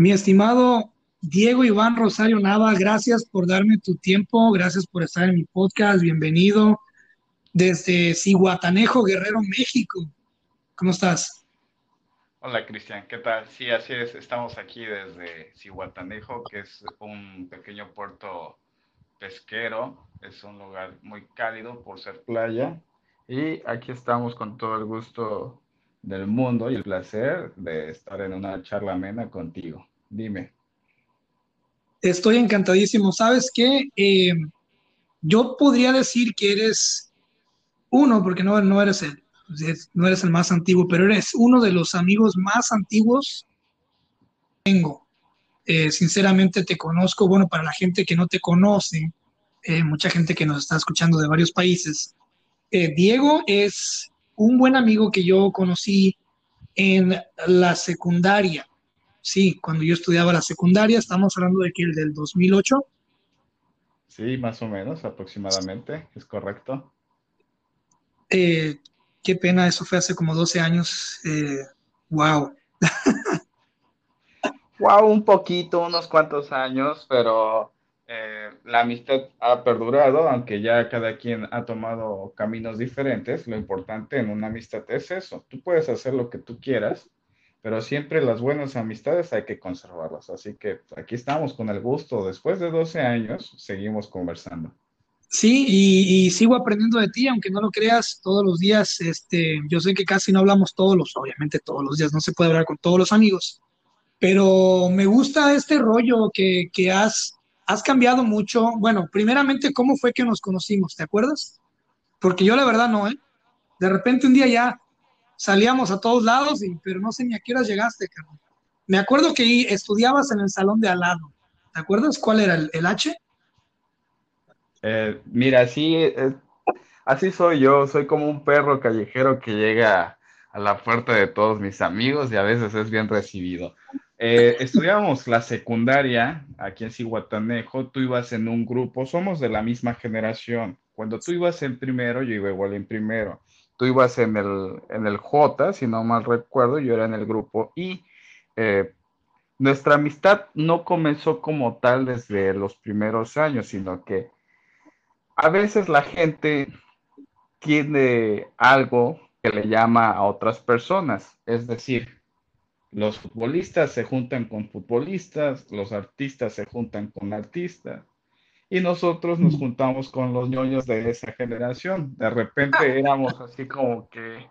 Mi estimado Diego Iván Rosario Nava, gracias por darme tu tiempo, gracias por estar en mi podcast, bienvenido desde Cihuatanejo, Guerrero, México. ¿Cómo estás? Hola Cristian, ¿qué tal? Sí, así es, estamos aquí desde Cihuatanejo, que es un pequeño puerto pesquero, es un lugar muy cálido por ser playa y aquí estamos con todo el gusto del mundo y el placer de estar en una charla amena contigo. Dime. Estoy encantadísimo. ¿Sabes qué? Eh, yo podría decir que eres uno, porque no, no, eres el, no eres el más antiguo, pero eres uno de los amigos más antiguos que tengo. Eh, sinceramente te conozco, bueno, para la gente que no te conoce, eh, mucha gente que nos está escuchando de varios países, Diego es un buen amigo que yo conocí en la secundaria. Sí, cuando yo estudiaba la secundaria, estamos hablando de que el del 2008. Sí, más o menos, aproximadamente, es correcto. Eh, qué pena, eso fue hace como 12 años. wow. wow, un poquito, unos cuantos años, pero eh, la amistad ha perdurado, aunque ya cada quien ha tomado caminos diferentes. Lo importante en una amistad es eso. Tú puedes hacer lo que tú quieras, pero siempre las buenas amistades hay que conservarlas. Así que aquí estamos con el gusto. Después de 12 años, seguimos conversando. Sí, y, sigo aprendiendo de ti, aunque no lo creas, todos los días. Este, yo sé que casi no hablamos todos los, obviamente todos los días, no se puede hablar con todos los amigos, pero me gusta este rollo que, que has has cambiado mucho. Bueno, primeramente, ¿cómo fue que nos conocimos? ¿Te acuerdas? Porque yo la verdad no, ¿eh? De repente un día ya salíamos a todos lados, y, pero no sé ni a qué hora llegaste, carnal. Me acuerdo que estudiabas en el salón de al lado. ¿Te acuerdas cuál era el, H? Eh, mira, sí, eh, así soy yo. Soy como un perro callejero que llega a la puerta de todos mis amigos y a veces es bien recibido. Eh, estudiábamos la secundaria aquí en Cihuatanejo, tú ibas en un grupo, somos de la misma generación. Cuando tú ibas en primero, yo iba igual en primero. Tú ibas en el, en el J, si no mal recuerdo, yo era en el grupo Y eh, nuestra amistad no comenzó como tal desde los primeros años, sino que a veces la gente tiene algo que le llama a otras personas, es decir, los futbolistas se juntan con futbolistas, los artistas se juntan con artistas, y nosotros nos juntamos con los ñoños de esa generación. De repente éramos así como que,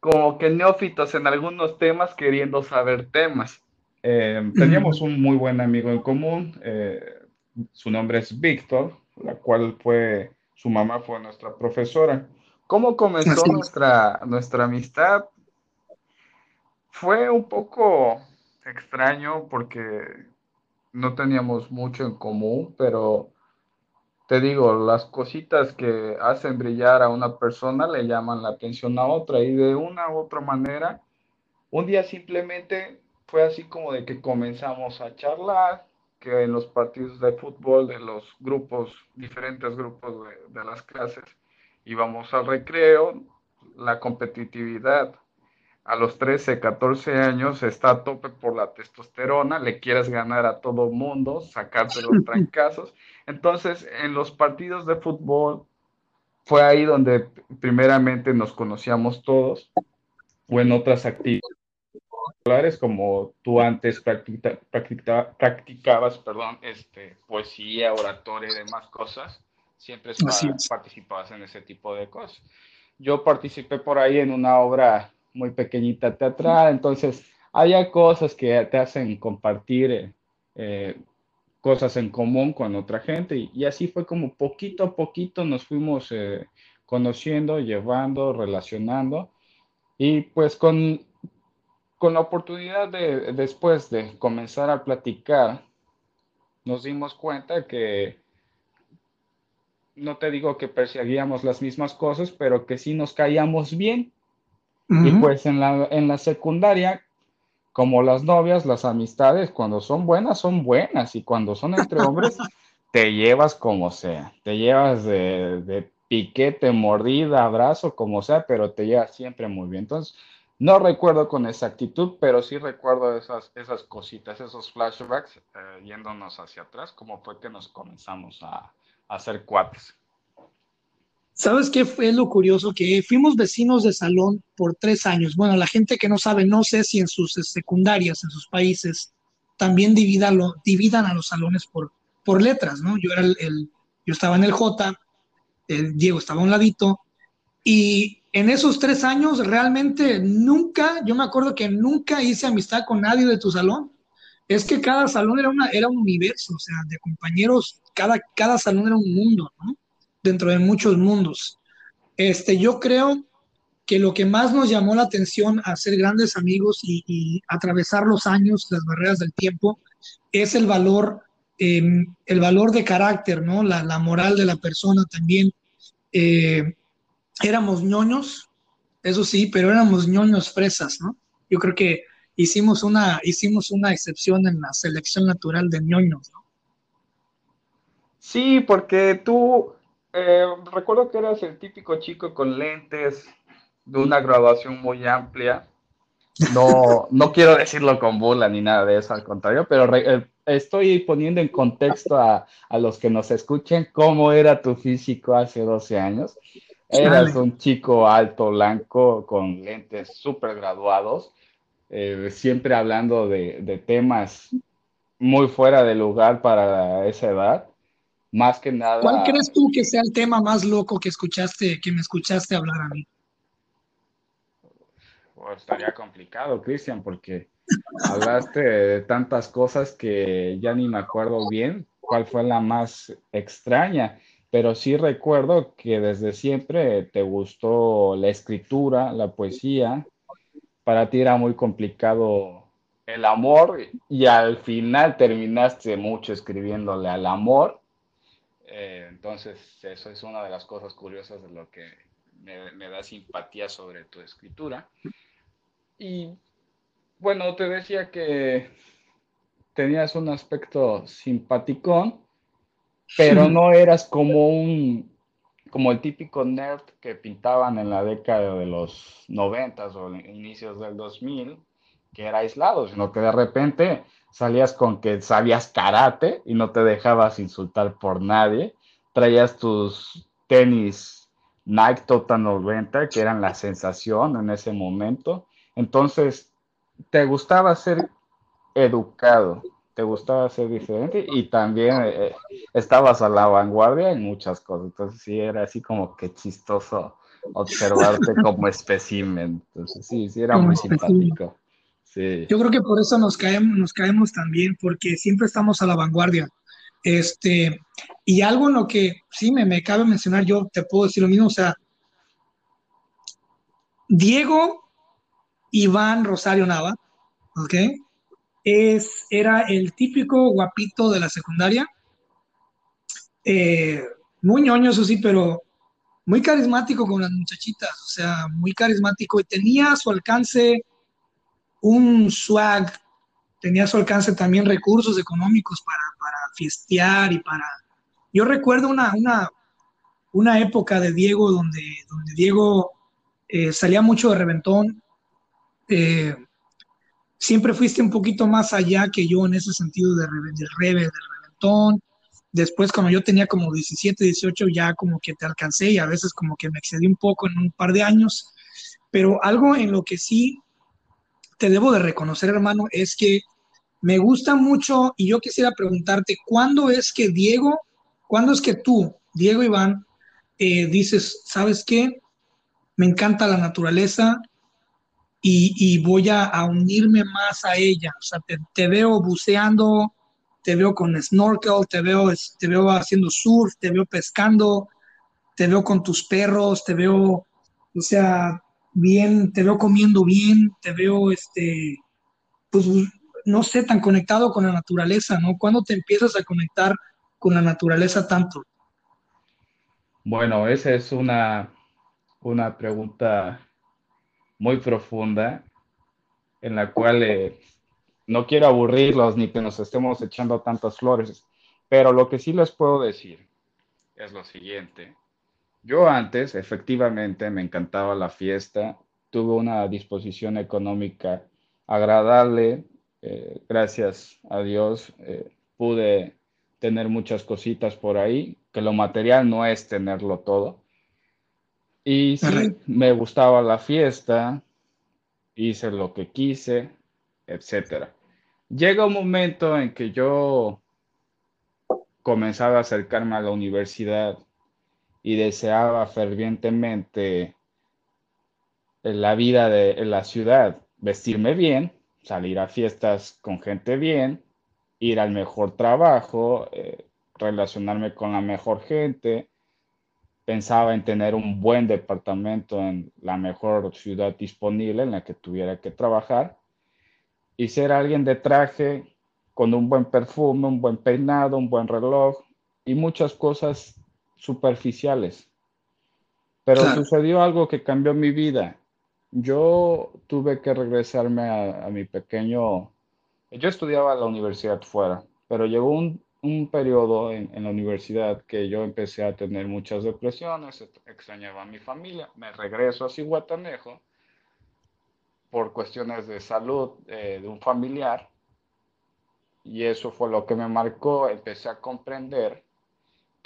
como que neófitos en algunos temas queriendo saber temas. Eh, teníamos un muy buen amigo en común, eh, su nombre es Víctor, la cual fue, su mamá fue nuestra profesora. ¿Cómo comenzó nuestra, nuestra amistad? Fue un poco extraño porque no teníamos mucho en común, pero te digo, las cositas que hacen brillar a una persona le llaman la atención a otra y de una u otra manera, un día simplemente fue así como de que comenzamos a charlar, que en los partidos de fútbol de los grupos, diferentes grupos de, de las clases, íbamos al recreo, la competitividad a los 13, 14 años está a tope por la testosterona, le quieres ganar a todo mundo, sacarte los trancazos. Entonces, en los partidos de fútbol fue ahí donde primeramente nos conocíamos todos, o en otras actividades como tú antes practicabas perdón, este, poesía, oratoria y demás cosas, siempre participabas en ese tipo de cosas. Yo participé por ahí en una obra muy pequeñita teatral, entonces hay cosas que te hacen compartir eh, eh, cosas en común con otra gente. Y, así fue como poquito a poquito nos fuimos eh, conociendo, llevando, relacionando. Y pues con, con la oportunidad de después de comenzar a platicar, nos dimos cuenta que no te digo que perseguíamos las mismas cosas, pero que sí nos caíamos bien y pues en la, en la secundaria, como las novias, las amistades, cuando son buenas, son buenas. Y cuando son entre hombres, te llevas como sea. Te llevas de, de piquete, mordida, abrazo, como sea, pero te llevas siempre muy bien. Entonces, No recuerdo con exactitud, pero sí recuerdo esas, esas cositas, esos flashbacks, eh, yéndonos hacia atrás, como fue que nos comenzamos a, a hacer cuates. ¿Sabes qué fue lo curioso? Que fuimos vecinos de salón por tres años. Bueno, la gente que no sabe, no sé si en sus secundarias, en sus países, también dividan, dividan a los salones por, por letras, ¿no? Yo, era el, yo estaba en el J, Diego estaba a un ladito, y en esos tres años realmente nunca, yo me acuerdo que nunca hice amistad con nadie de tu salón. Es que cada salón era, una, era un universo, o sea, de compañeros, cada, cada salón era un mundo, ¿no? Dentro de muchos mundos. Este, yo creo que lo que más nos llamó la atención a ser grandes amigos y, atravesar los años, las barreras del tiempo, es el valor, em, el valor de carácter, ¿no? La, moral de la persona también. Eh, éramos ñoños, eso sí, pero éramos ñoños fresas, ¿no? Yo creo que hicimos una, hicimos una excepción en la selección natural de ñoños, ¿no? Sí, porque tú eh, recuerdo que eras el típico chico con lentes, de una graduación muy amplia. No, no quiero decirlo con burla ni nada de eso, al contrario, pero eh, estoy poniendo en contexto a, a, los que nos escuchen cómo era tu físico hace 12 años. Eras un chico alto, blanco, con lentes súper graduados, eh, siempre hablando de, de temas muy fuera de lugar para esa edad más que nada. ¿Cuál crees tú que sea el tema más loco que escuchaste, que me escuchaste hablar a mí? Pues estaría complicado, Cristian, porque hablaste de tantas cosas que ya ni me acuerdo bien cuál fue la más extraña, pero sí recuerdo que desde siempre te gustó la escritura, la poesía. Para ti era muy complicado el amor y al final terminaste mucho escribiéndole al amor eh, entonces, eso es una de las cosas curiosas de lo que me, da simpatía sobre tu escritura. Y bueno, te decía que tenías un aspecto simpaticón, pero no eras como un como el típico nerd que pintaban en la década de los 90 o inicios del 2000, que era aislado, sino que de repente salías con que sabías karate y no te dejabas insultar por nadie, traías tus tenis Nike Total 90, que eran la sensación en ese momento, entonces te gustaba ser educado, te gustaba ser diferente y también eh, estabas a la vanguardia en muchas cosas, entonces sí, era así como que chistoso observarte como espécimen, entonces sí, sí, era muy simpático. Yo creo que por eso nos caemos, nos caemos también, porque siempre estamos a la vanguardia. Este, y algo en lo que sí me, me cabe mencionar, yo te puedo decir lo mismo, o sea, Diego Iván Rosario Nava, ¿ok? Es, era el típico guapito de la secundaria, eh, muy ñoño, eso sí, pero muy carismático con las muchachitas, o sea, muy carismático y tenía su alcance un swag, tenía a su alcance también recursos económicos para, para fiestear y para... Yo recuerdo una, una, una época de Diego donde, Diego eh, salía mucho de reventón. Eh, siempre fuiste un poquito más allá que yo en ese sentido de, reventón. Después, cuando yo tenía como 17, 18, ya como que te alcancé y a veces como que me excedí un poco en un par de años. Pero algo en lo que sí te debo de reconocer, hermano, es que me gusta mucho y yo quisiera preguntarte, ¿cuándo es que Diego, cuándo es que tú, Diego Iván, eh, dices, ¿sabes qué? Me encanta la naturaleza y, voy a, unirme más a ella. O sea, te, veo buceando, te veo con snorkel, te veo, te veo haciendo surf, te veo pescando, te veo con tus perros, te veo, o sea, bien, te veo comiendo bien, te veo, este, pues, no sé, tan conectado con la naturaleza, ¿no? ¿Cuándo te empiezas a conectar con la naturaleza tanto? Bueno, esa es una, una pregunta muy profunda en la cual eh, no quiero aburrirlos ni que nos estemos echando tantas flores, pero lo que sí les puedo decir es lo siguiente. Yo antes, efectivamente, me encantaba la fiesta, tuve una disposición económica agradable, eh, gracias a Dios eh, pude tener muchas cositas por ahí, que lo material no es tenerlo todo. Y sí, me gustaba la fiesta, hice lo que quise, etc. Llega un momento en que yo comenzaba a acercarme a la universidad y deseaba fervientemente la vida de la ciudad, vestirme bien, salir a fiestas con gente bien, ir al mejor trabajo, eh, relacionarme con la mejor gente. Pensaba en tener un buen departamento en la mejor ciudad disponible en la que tuviera que trabajar y ser alguien de traje con un buen perfume, un buen peinado, un buen reloj y muchas cosas superficiales. Pero sucedió algo que cambió mi vida. Yo tuve que regresarme a, mi pequeño... Yo estudiaba en la universidad fuera, pero llegó un, un periodo en, en, la universidad que yo empecé a tener muchas depresiones, extrañaba a mi familia, me regreso a Cihuatanejo por cuestiones de salud eh, de un familiar y eso fue lo que me marcó, empecé a comprender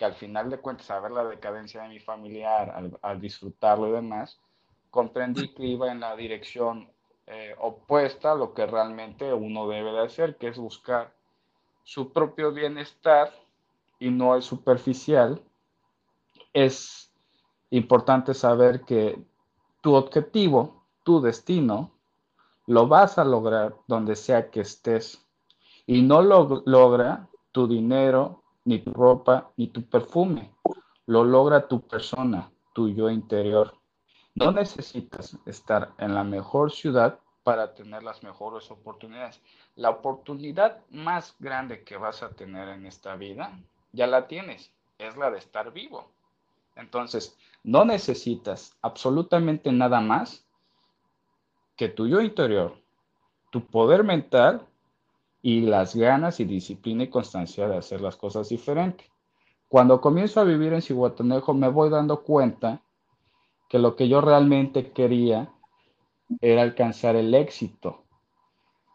que al final de cuentas, a ver la decadencia de mi familiar, al, disfrutarlo y demás, comprendí que iba en la dirección eh, opuesta a lo que realmente uno debe de hacer, que es buscar su propio bienestar y no el superficial. Es importante saber que tu objetivo, tu destino, lo vas a lograr donde sea que estés. Y no lo logra tu dinero, ni tu ropa, ni tu perfume. Lo logra tu persona, tu yo interior. No necesitas estar en la mejor ciudad para tener las mejores oportunidades. La oportunidad más grande que vas a tener en esta vida, ya la tienes, es la de estar vivo. Entonces, no necesitas absolutamente nada más que tu yo interior, tu poder mental y las ganas y disciplina y constancia de hacer las cosas diferentes. Cuando comienzo a vivir en Cihuatanejo, me voy dando cuenta que lo que yo realmente quería era alcanzar el éxito.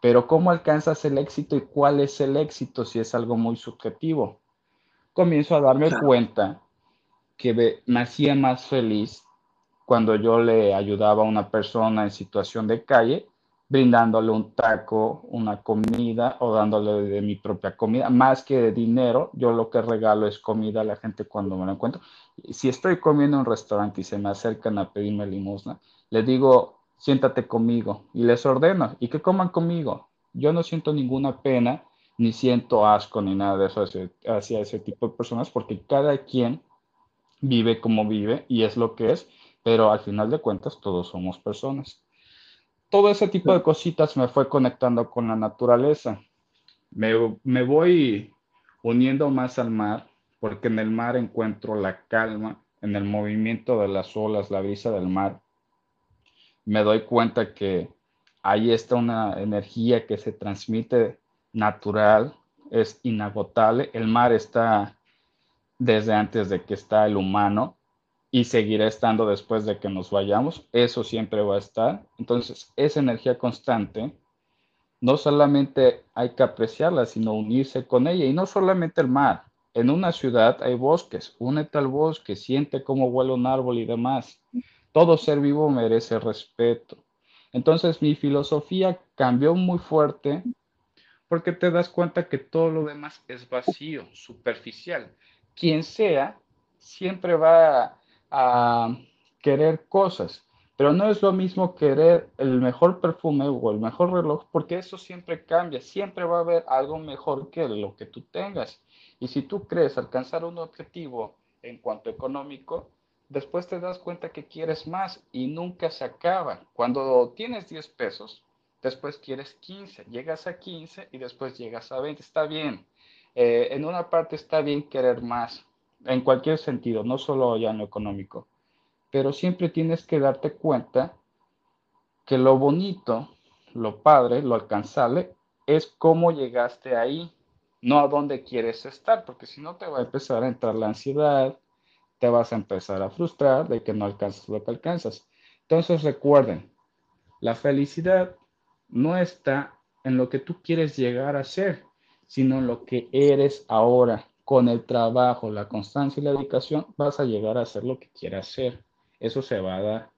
Pero ¿cómo alcanzas el éxito y cuál es el éxito si es algo muy subjetivo? Comienzo a darme cuenta que me hacía más feliz cuando yo le ayudaba a una persona en situación de calle brindándole un taco, una comida o dándole de mi propia comida, más que de dinero, yo lo que regalo es comida a la gente cuando me lo encuentro. Si estoy comiendo en un restaurante y se me acercan a pedirme limosna, les digo, siéntate conmigo y les ordeno y que coman conmigo. Yo no siento ninguna pena, ni siento asco, ni nada de eso hacia, ese tipo de personas, porque cada quien vive como vive y es lo que es, pero al final de cuentas todos somos personas todo ese tipo de cositas me fue conectando con la naturaleza. Me, me, voy uniendo más al mar, porque en el mar encuentro la calma, en el movimiento de las olas, la brisa del mar. Me doy cuenta que ahí está una energía que se transmite natural, es inagotable. El mar está desde antes de que está el humano y seguirá estando después de que nos vayamos. Eso siempre va a estar. Entonces, esa energía constante, no solamente hay que apreciarla, sino unirse con ella. Y no solamente el mar. En una ciudad hay bosques. Únete al bosque, siente cómo vuela un árbol y demás. Todo ser vivo merece respeto. Entonces, mi filosofía cambió muy fuerte porque te das cuenta que todo lo demás es vacío, superficial. Quien sea, siempre va a querer cosas, pero no es lo mismo querer el mejor perfume o el mejor reloj, porque eso siempre cambia, siempre va a haber algo mejor que lo que tú tengas. Y si tú crees alcanzar un objetivo en cuanto económico, después te das cuenta que quieres más y nunca se acaba. Cuando tienes 10 pesos, después quieres 15, llegas a 15 y después llegas a 20. Está bien. Eh, en una parte está bien querer más, en cualquier sentido, no solo ya en lo económico. Pero siempre tienes que darte cuenta que lo bonito, lo padre, lo alcanzable, es cómo llegaste ahí, no a dónde quieres estar, porque si no te va a empezar a entrar la ansiedad, te vas a empezar a frustrar de que no alcanzas lo que alcanzas. Entonces recuerden, La felicidad no está en lo que tú quieres llegar a ser, sino en lo que eres ahora. Con el trabajo, la constancia y la dedicación vas a llegar a ser lo que quieras ser. Eso se va a dar,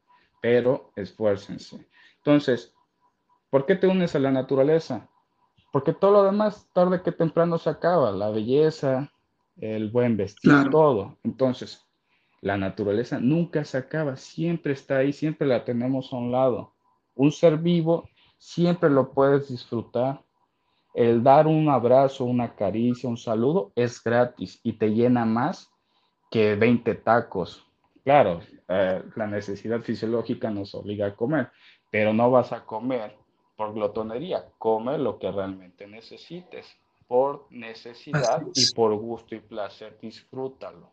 pero esfuércense. Entonces, ¿por qué te unes a la naturaleza? Porque todo lo demás, tarde que temprano, se acaba. La belleza, el buen vestir, todo. Entonces, la naturaleza nunca se acaba, siempre está ahí, siempre la tenemos a un lado. Un ser vivo siempre lo puedes disfrutar. El dar un abrazo, una caricia, un saludo es gratis y te llena más que 20 tacos. Claro, eh, la necesidad fisiológica nos obliga a comer, pero no vas a comer por glotonería, come lo que realmente necesites, por necesidad y por gusto y placer, disfrútalo.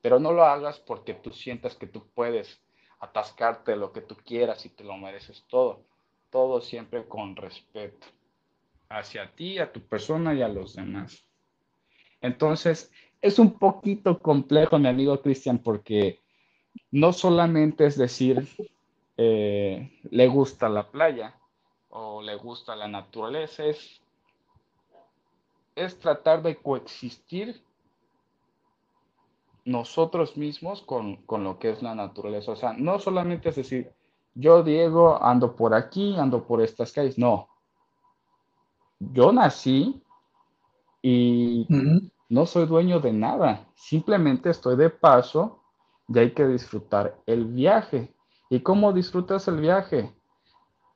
Pero no lo hagas porque tú sientas que tú puedes atascarte lo que tú quieras y te lo mereces todo todo siempre con respeto hacia ti, a tu persona y a los demás. Entonces, es un poquito complejo, mi amigo Cristian, porque no solamente es decir, eh, le gusta la playa o le gusta la naturaleza, es, es tratar de coexistir nosotros mismos con, con, lo que es la naturaleza. O sea, no solamente es decir, yo, Diego, ando por aquí, ando por estas calles. No. Yo nací y no soy dueño de nada. Simplemente estoy de paso y hay que disfrutar el viaje. ¿Y cómo disfrutas el viaje?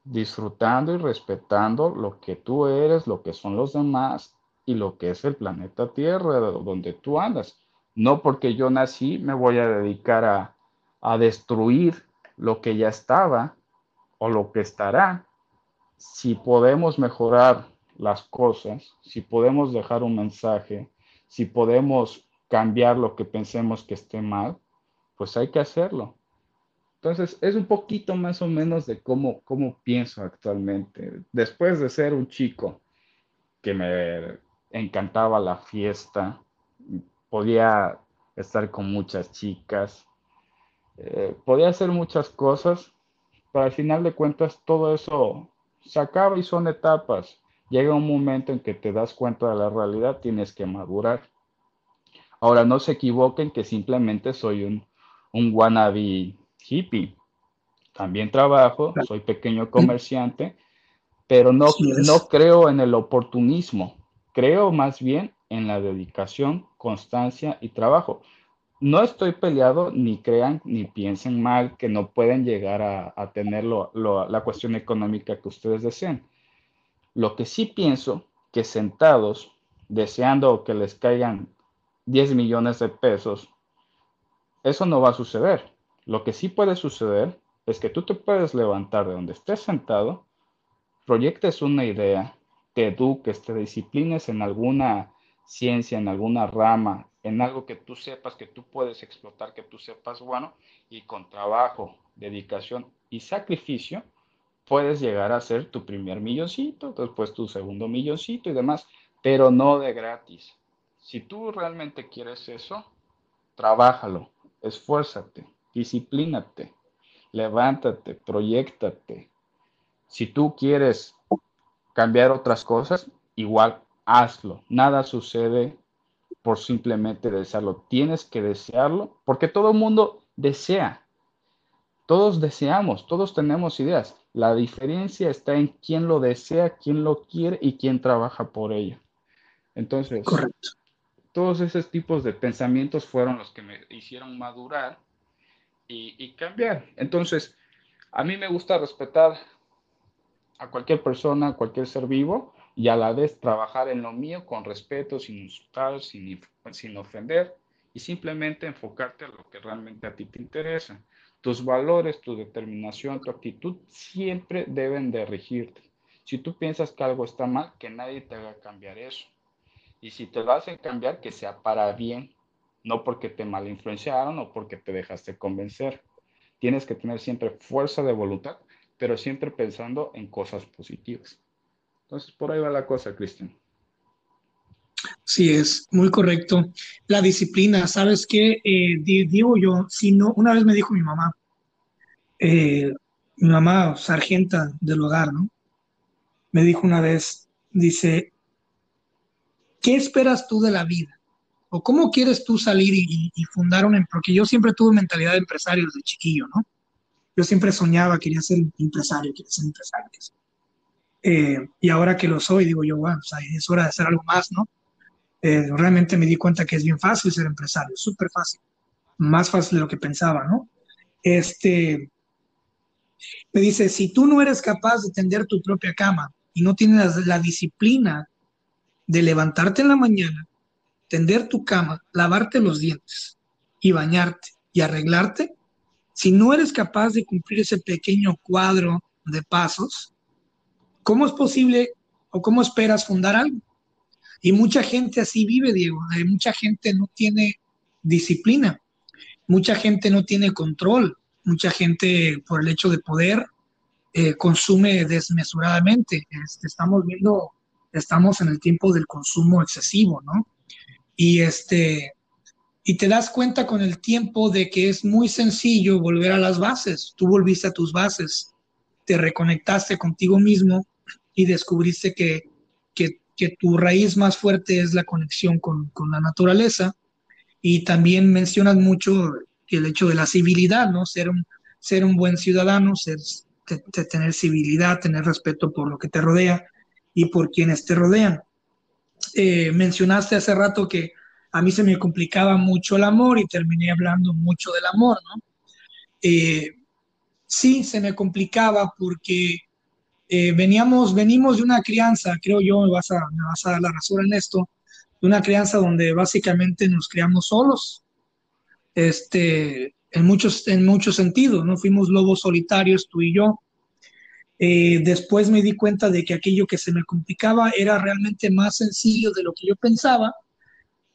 Disfrutando y respetando lo que tú eres, lo que son los demás y lo que es el planeta Tierra, donde tú andas. No porque yo nací me voy a dedicar a, a destruir lo que ya estaba o lo que estará, si podemos mejorar las cosas, si podemos dejar un mensaje, si podemos cambiar lo que pensemos que esté mal, pues hay que hacerlo. Entonces, es un poquito más o menos de cómo, cómo pienso actualmente. Después de ser un chico que me encantaba la fiesta, podía estar con muchas chicas, eh, podía hacer muchas cosas, pero al final de cuentas todo eso se acaba y son etapas. Llega un momento en que te das cuenta de la realidad, tienes que madurar. Ahora, no se equivoquen que simplemente soy un, un wannabe hippie. También trabajo, soy pequeño comerciante, pero no, no creo en el oportunismo. Creo más bien en la dedicación, constancia y trabajo no estoy peleado, ni crean, ni piensen mal que no pueden llegar a, tener la cuestión económica que ustedes deseen. Lo que sí pienso que sentados, deseando que les caigan 10 millones de pesos, eso no va a suceder. Lo que sí puede suceder es que tú te puedes levantar de donde estés sentado, proyectes una idea, te eduques, te disciplines en alguna ciencia, en alguna rama, en algo que tú sepas que tú puedes explotar, que tú sepas bueno, y con trabajo, dedicación y sacrificio, puedes llegar a ser tu primer milloncito, después tu segundo milloncito y demás, pero no de gratis. Si tú realmente quieres eso, trabájalo, esfuérzate, disciplínate, levántate, proyectate. Si tú quieres cambiar otras cosas, igual hazlo. Nada sucede por simplemente desearlo. Tienes que desearlo porque todo mundo desea. Todos deseamos, todos tenemos ideas. La diferencia está en quién lo desea, quién lo quiere y quién trabaja por ello. Entonces, todos esos tipos de pensamientos fueron los que me hicieron madurar y, y cambiar. Entonces, a mí me gusta respetar a cualquier persona, a cualquier ser vivo, y a la vez trabajar en lo mío con respeto, sin insultar, sin, sin ofender y simplemente enfocarte a lo que realmente a ti te interesa. Tus valores, tu determinación, tu actitud siempre deben de regirte. Si tú piensas que algo está mal, que nadie te haga cambiar eso. Y si te lo hacen cambiar, que sea para bien, no porque te malinfluenciaron o porque te dejaste convencer. Tienes que tener siempre fuerza de voluntad, pero siempre pensando en cosas positivas. Entonces, por ahí va la cosa, Cristian. Sí, es muy correcto. La disciplina, ¿sabes qué? Eh, digo yo, si no, una vez me dijo mi mamá, eh, mi mamá, sargenta del hogar, ¿no? Me dijo una vez, dice, ¿qué esperas tú de la vida? ¿O cómo quieres tú salir y, fundar un Porque yo siempre tuve mentalidad de empresario desde chiquillo, ¿no? Yo siempre soñaba, quería ser empresario, quería ser empresario. Eh, y ahora que lo soy, digo yo, bueno, es hora de hacer algo más, ¿no? Eh, realmente me di cuenta que es bien fácil ser empresario, súper fácil, más fácil de lo que pensaba, ¿no? Este, me dice, si tú no eres capaz de tender tu propia cama y no tienes la disciplina de levantarte en la mañana, tender tu cama, lavarte los dientes y bañarte y arreglarte, si no eres capaz de cumplir ese pequeño cuadro de pasos, ¿cómo es posible o cómo esperas fundar algo? Y mucha gente así vive, Diego. mucha gente no tiene disciplina, mucha gente no tiene control, mucha gente por el hecho de poder eh, consume desmesuradamente. Este, estamos viendo, estamos en el tiempo del consumo excesivo, ¿no? Y este, y te das cuenta con el tiempo de que es muy sencillo volver a las bases. Tú volviste a tus bases, te reconectaste contigo mismo y descubriste que, que, tu raíz más fuerte es la conexión con, la naturaleza. Y también mencionas mucho el hecho de la civilidad, ¿no? Ser un, ser un buen ciudadano, ser, tener civilidad, tener respeto por lo que te rodea y por quienes te rodean. Eh, mencionaste hace rato que a mí se me complicaba mucho el amor y terminé hablando mucho del amor, ¿no? Eh, sí, se me complicaba porque eh, veníamos, venimos de una crianza, creo yo, me vas, a, me vas a dar la razón en esto, de una crianza donde básicamente nos criamos solos, este, en muchos, en muchos sentidos, ¿no? Fuimos lobos solitarios, tú y yo. Eh, después me di cuenta de que aquello que se me complicaba era realmente más sencillo de lo que yo pensaba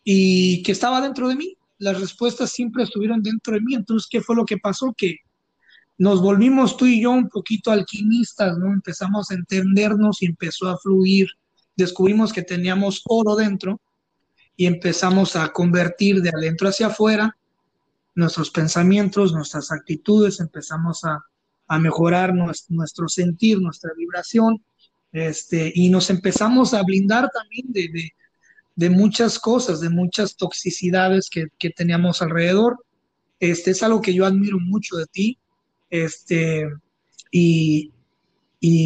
y que estaba dentro de mí. Las respuestas siempre estuvieron dentro de mí. Entonces, ¿qué fue lo que pasó? Que nos volvimos tú y yo un poquito alquimistas, ¿no? Empezamos a entendernos y empezó a fluir. Descubrimos que teníamos oro dentro y empezamos a convertir de adentro hacia afuera nuestros pensamientos, nuestras actitudes, empezamos a, mejorar nuestro, sentir, nuestra vibración, este, y nos empezamos a blindar también de, muchas cosas, de muchas toxicidades que, que, teníamos alrededor. Este es algo que yo admiro mucho de ti, este, y,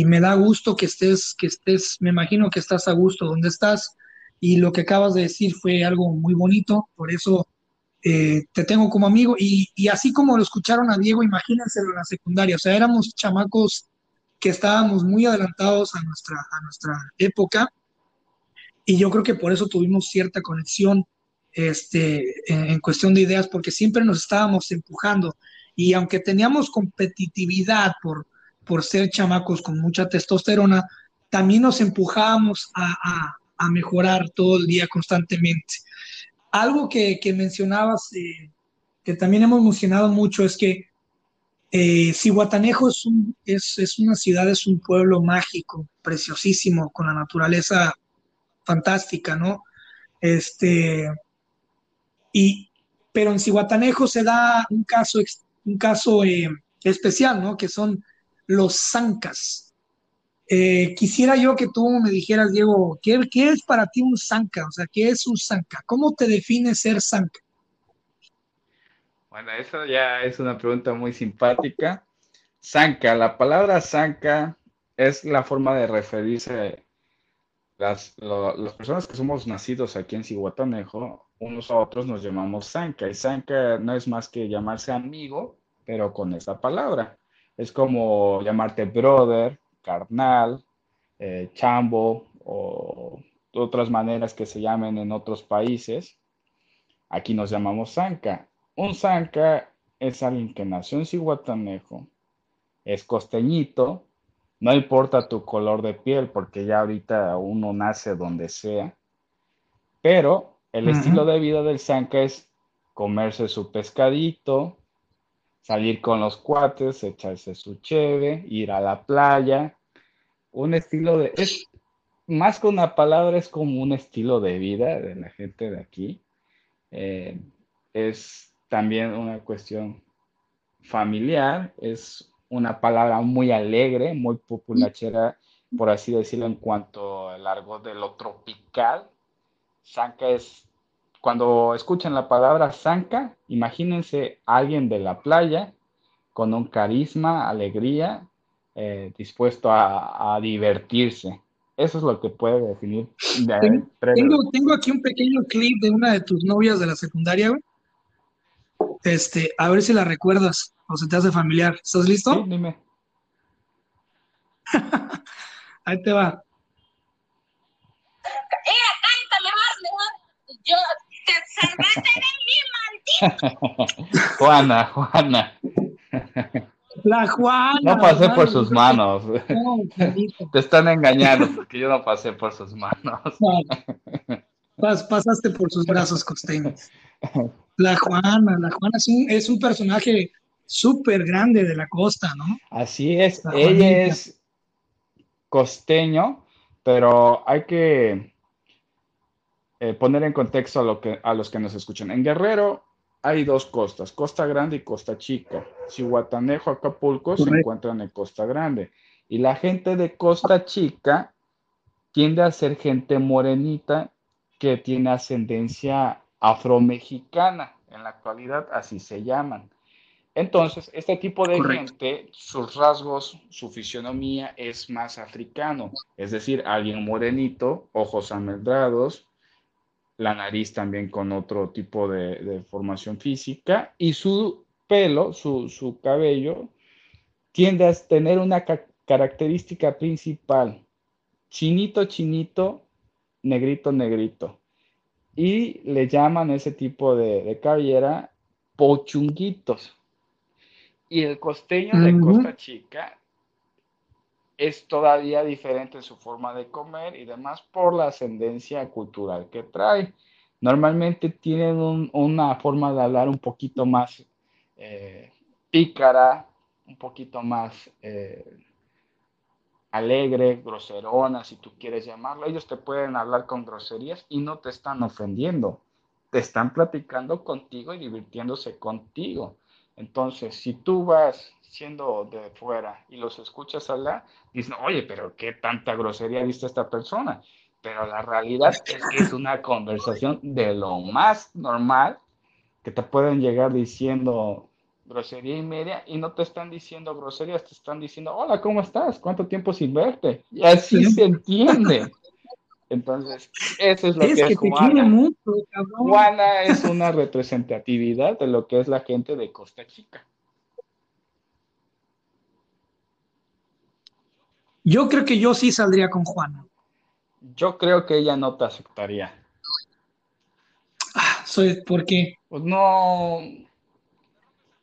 me da gusto que estés, que estés, me imagino que estás a gusto donde estás, y lo que acabas de decir fue algo muy bonito, por eso eh, te tengo como amigo, y, y, así como lo escucharon a Diego, imagínenselo en la secundaria, o sea, éramos chamacos que estábamos muy adelantados a nuestra, a nuestra época, y yo creo que por eso tuvimos cierta conexión este, en cuestión de ideas, porque siempre nos estábamos empujando y aunque teníamos competitividad por, ser chamacos con mucha testosterona, también nos empujábamos a, mejorar todo el día constantemente. Algo que, mencionabas, eh, que también hemos mencionado mucho, es que eh, Cihuatanejo es, una ciudad, es un pueblo mágico, preciosísimo, con la naturaleza fantástica, ¿no? Este, y, pero en Cihuatanejo se da un caso un caso eh, especial, ¿no? Que son los zancas. Eh, quisiera yo que tú me dijeras, Diego, ¿qué, es para ti un zanca? O sea, ¿qué es un zanca? ¿Cómo te define ser zanca? Bueno, eso ya es una pregunta muy simpática. Zanca, la palabra zanca es la forma de referirse las, las personas que somos nacidos aquí en Cihuatanejo unos a otros nos llamamos Zanca. Y Zanca no es más que llamarse amigo, pero con esa palabra. Es como llamarte brother, carnal, eh, chambo o otras maneras que se llamen en otros países. Aquí nos llamamos Zanca. Un Zanca es alguien que nació en Cihuatanejo, es costeñito, no importa tu color de piel, porque ya ahorita uno nace donde sea, pero el estilo de vida del Zanca es comerse su pescadito, salir con los cuates, echarse su cheve, ir a la playa. Un estilo de... Es, más que una palabra, es como un estilo de vida de la gente de aquí. Eh, es también una cuestión familiar, es una palabra muy alegre, muy populachera, por así decirlo, en cuanto al argot de lo tropical. Zanca es, cuando escuchan la palabra Zanca, imagínense a alguien de la playa con un carisma, alegría, eh, dispuesto a, divertirse. Eso es lo que puede definir. tengo, tengo, aquí un pequeño clip de una de tus novias de la secundaria, Este, a ver si la recuerdas o se te hace familiar. ¿Estás listo? Sí, dime. Ahí te va. Mira, cántale más mejor. Yo mí, maldito. Juana, Juana. La Juana. No pasé por sus manos. Te están engañando porque yo no pasé por sus manos. pasaste por sus brazos costeños. La Juana, la Juana es un, personaje súper grande de la costa, ¿no? Así es, ella es costeño, pero hay que eh, poner en contexto a, lo que, a los que nos escuchan. En Guerrero hay dos costas, Costa Grande y Costa Chica. Cihuatanejo, Acapulco se encuentran en Costa Grande. Y la gente de Costa Chica tiende a ser gente morenita que tiene ascendencia afromexicana. En la actualidad así se llaman. Entonces, este tipo de gente, sus rasgos, su fisionomía es más africano, es decir, alguien morenito, ojos ameldrados, la nariz también con otro tipo de, formación física y su pelo, su, cabello, tiende a tener una característica principal, chinito, chinito, negrito, negrito. Y le llaman ese tipo de, de cabellera pochunguitos. Y el costeño de Costa Chica es todavía diferente en su forma de comer y demás por la ascendencia cultural que trae. Normalmente tienen una forma de hablar un poquito más eh, pícara, un poquito más eh, alegre, groserona, si tú quieres llamarlo. Ellos te pueden hablar con groserías y no te están ofendiendo. Te están platicando contigo y divirtiéndose contigo. Entonces, si tú vas siendo de fuera y los escuchas hablar, dicen, oye, pero qué tanta grosería viste esta persona. Pero la realidad es que es una conversación de lo más normal que te pueden llegar diciendo grosería y media y no te están diciendo groserías, te están diciendo, hola, ¿cómo estás? ¿Cuánto tiempo sin verte? Y así se entiende. Entonces, eso es lo que, es Juana. Juana es una representatividad de lo que es la gente de Costa Chica. Yo creo que yo sí saldría con Juana. Yo creo que ella no te aceptaría. Ah, soy, ¿por qué? Pues no.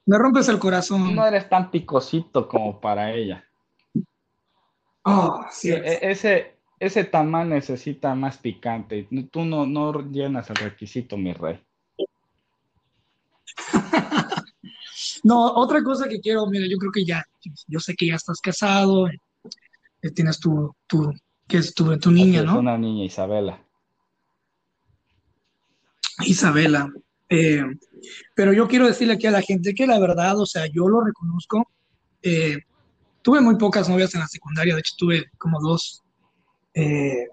Me rompes el corazón. No eres tan picosito como para ella. Oh, sí. E, ese, ese tamal necesita más picante. Tú no, no llenas el requisito, mi rey. no, otra cosa que quiero, mira, yo creo que ya, yo sé que ya estás casado, tienes tu, tu, que es tu, tu niña, ¿no? una niña, Isabela. Isabela. Eh, pero yo quiero decirle aquí a la gente que la verdad, o sea, yo lo reconozco. Eh, tuve muy pocas novias en la secundaria, de hecho tuve como dos. Eh,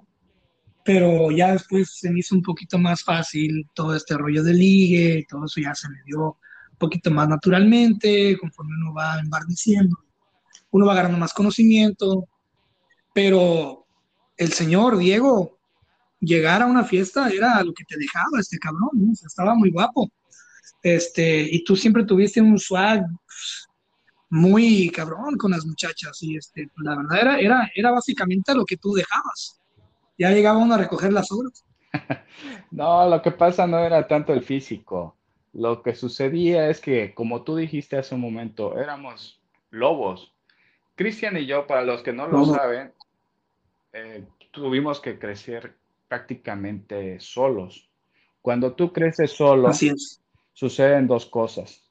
pero ya después se me hizo un poquito más fácil todo este rollo de ligue, todo eso ya se me dio un poquito más naturalmente, conforme uno va embardeciendo, uno va agarrando más conocimiento, pero el señor Diego, llegar a una fiesta era lo que te dejaba este cabrón, estaba muy guapo. Este, y tú siempre tuviste un swag muy cabrón con las muchachas y este, la verdad era, era, era básicamente lo que tú dejabas. Ya llegaba uno a recoger las obras. no, lo que pasa no era tanto el físico. Lo que sucedía es que, como tú dijiste hace un momento, éramos lobos. Cristian y yo, para los que no lo saben, eh, tuvimos que crecer prácticamente solos. Cuando tú creces solo, suceden dos cosas.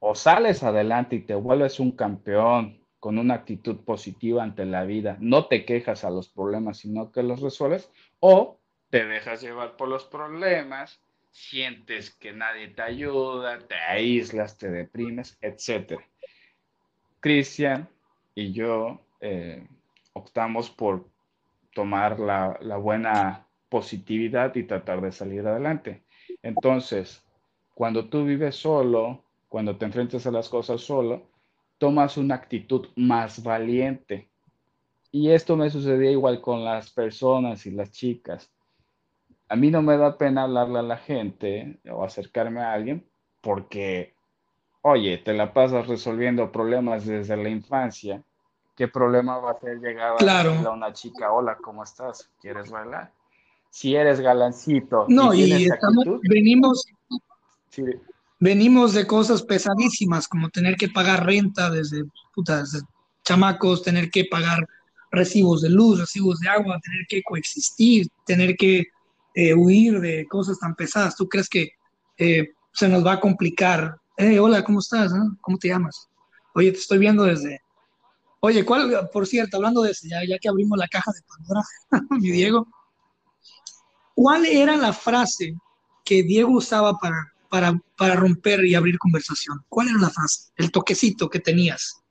O sales adelante y te vuelves un campeón con una actitud positiva ante la vida, no te quejas a los problemas, sino que los resuelves, o te dejas llevar por los problemas, sientes que nadie te ayuda, te aíslas, te deprimes, etc. Cristian y yo eh, optamos por tomar la, buena positividad y tratar de salir adelante. Entonces, cuando tú vives solo, cuando te enfrentas a las cosas solo, tomas una actitud más valiente. Y esto me sucedía igual con las personas y las chicas. A mí no me da pena hablarle a la gente o acercarme a alguien porque, oye, te la pasas resolviendo problemas desde la infancia. ¿Qué problema va a ser llegar a una chica, hola, ¿cómo estás? ¿Quieres bailar? Si eres galancito. No, y, venimos, venimos de cosas pesadísimas, como tener que pagar renta desde, putas, chamacos, tener que pagar recibos de luz, recibos de agua, tener que coexistir, tener que eh, huir de cosas tan pesadas. ¿Tú crees que eh, se nos va a complicar? Eh, hola, ¿cómo estás? ¿Cómo te llamas? Oye, te estoy viendo desde... Oye, ¿cuál, por cierto, hablando de eso, ya, ya que abrimos la caja de Pandora, mi Diego, ¿cuál era la frase que Diego usaba para para, romper y abrir conversación? ¿Cuál era la frase? El toquecito que tenías.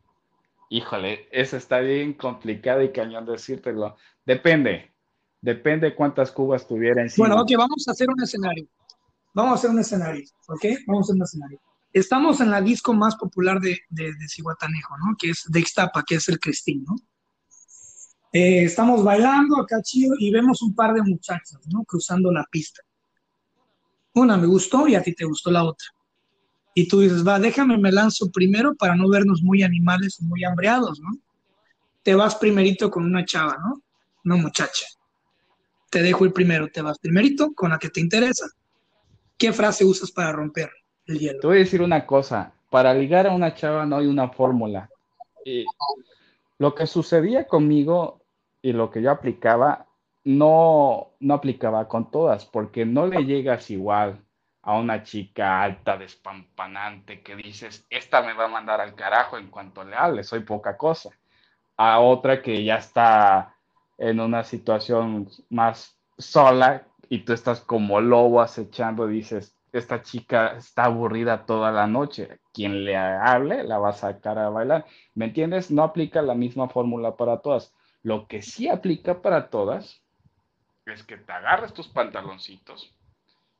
Híjole, eso está bien complicado y cañón decírtelo. Depende, depende cuántas cubas tuviera encima. Bueno, ok, vamos a hacer un escenario. Vamos a hacer un escenario, ¿ok? Vamos a hacer un escenario. Estamos en la disco más popular de, de, Cihuatanejo, ¿no? Que es de Ixtapa, que es el Cristín, ¿no? Eh, estamos bailando acá chido y vemos un par de muchachas, ¿no? Cruzando la pista una me gustó y a ti te gustó la otra. Y tú dices, va, déjame, me lanzo primero para no vernos muy animales, muy hambreados, ¿no? Te vas primerito con una chava, ¿no? Una muchacha. Te dejo el primero, te vas primerito con la que te interesa. ¿Qué frase usas para romper el voy a decir una cosa, para ligar a una chava no hay una fórmula. Y lo que sucedía conmigo y lo que yo aplicaba no, no aplicaba con todas, porque no le llegas igual a una chica alta, despampanante, que dices, esta me va a mandar al carajo en cuanto le hable, soy poca cosa, a otra que ya está en una situación más sola y tú estás como lobo acechando, dices, esta chica está aburrida toda la noche, quien le hable la va a sacar a bailar, ¿me entiendes? No aplica la misma fórmula para todas. Lo que sí aplica para todas es que te agarres tus pantaloncitos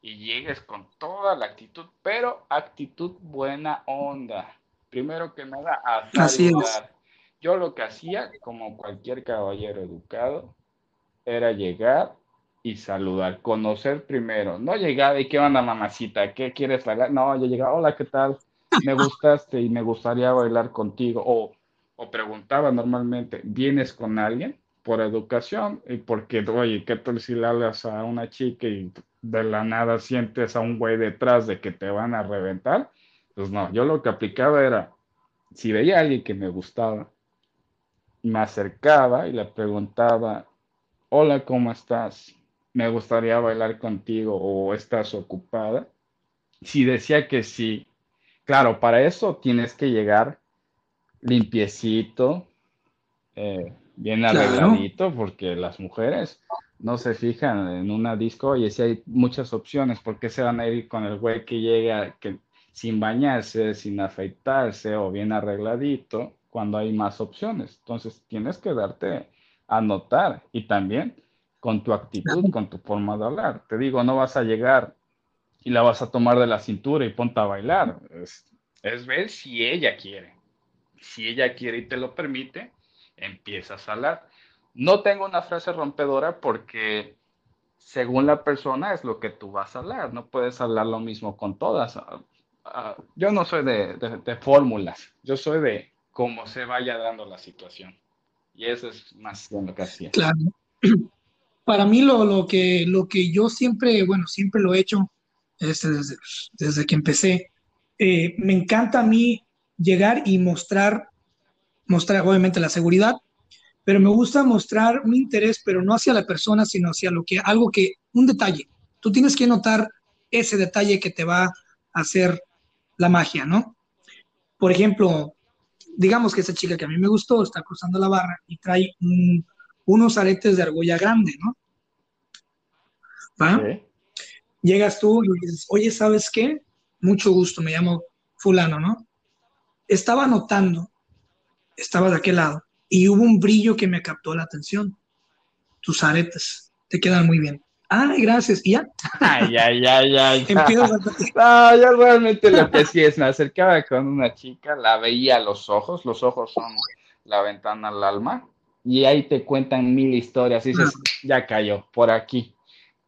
y llegues con toda la actitud, pero actitud buena onda. Primero que nada, a saludar. Yo lo que hacía, como cualquier caballero educado, era llegar y saludar, conocer primero. No llegar y qué onda, mamacita, ¿qué quieres bailar? No, yo llegaba, hola, ¿qué tal? Me gustaste y me gustaría bailar contigo. O, o preguntaba normalmente, ¿vienes con alguien? por educación y porque, oye, ¿qué tal si le hablas a una chica y de la nada sientes a un güey detrás de que te van a reventar? Pues no, yo lo que aplicaba era, si veía a alguien que me gustaba, me acercaba y le preguntaba, hola, ¿cómo estás? Me gustaría bailar contigo o estás ocupada. Si decía que sí, claro, para eso tienes que llegar limpiecito, eh, bien arregladito, porque las mujeres no se fijan en una disco y si hay muchas opciones, porque se van a ir con el güey que llega que, sin bañarse, sin afeitarse o bien arregladito, cuando hay más opciones? Entonces tienes que darte a notar y también con tu actitud, con tu forma de hablar. Te digo, no vas a llegar y la vas a tomar de la cintura y ponte a bailar. Es, es ver si ella quiere. Si ella quiere y te lo permite, empiezas a hablar. No tengo una frase rompedora porque según la persona es lo que tú vas a hablar. No puedes hablar lo mismo con todas. Ah, ah, yo no soy de, fórmulas, yo soy de cómo se vaya dando la situación. Y eso es más lo que hacía. Claro. Para mí lo, lo, que, lo que yo siempre, bueno, siempre lo he hecho desde, desde que empecé, eh, me encanta a mí llegar y mostrar mostrar obviamente la seguridad, pero me gusta mostrar un interés, pero no hacia la persona, sino hacia lo que, algo que, un detalle. Tú tienes que notar ese detalle que te va a hacer la magia, ¿no? Por ejemplo, digamos que esa chica que a mí me gustó está cruzando la barra y trae unos aretes de argolla grande, ¿no? ¿Va? Llegas tú y dices, oye, ¿sabes qué? Mucho gusto, me llamo fulano, ¿no? Estaba notando estaba de aquel lado y hubo un brillo que me captó la atención. Tus aretes te quedan muy bien. Ay, gracias. ¿Y ya? Ay, ay, ay, ay. Empiezo a- No, yo realmente lo que sí es, me acercaba con una chica, la veía a los ojos, los ojos son la ventana al alma, y ahí te cuentan mil historias, y dices, ya cayó, por aquí.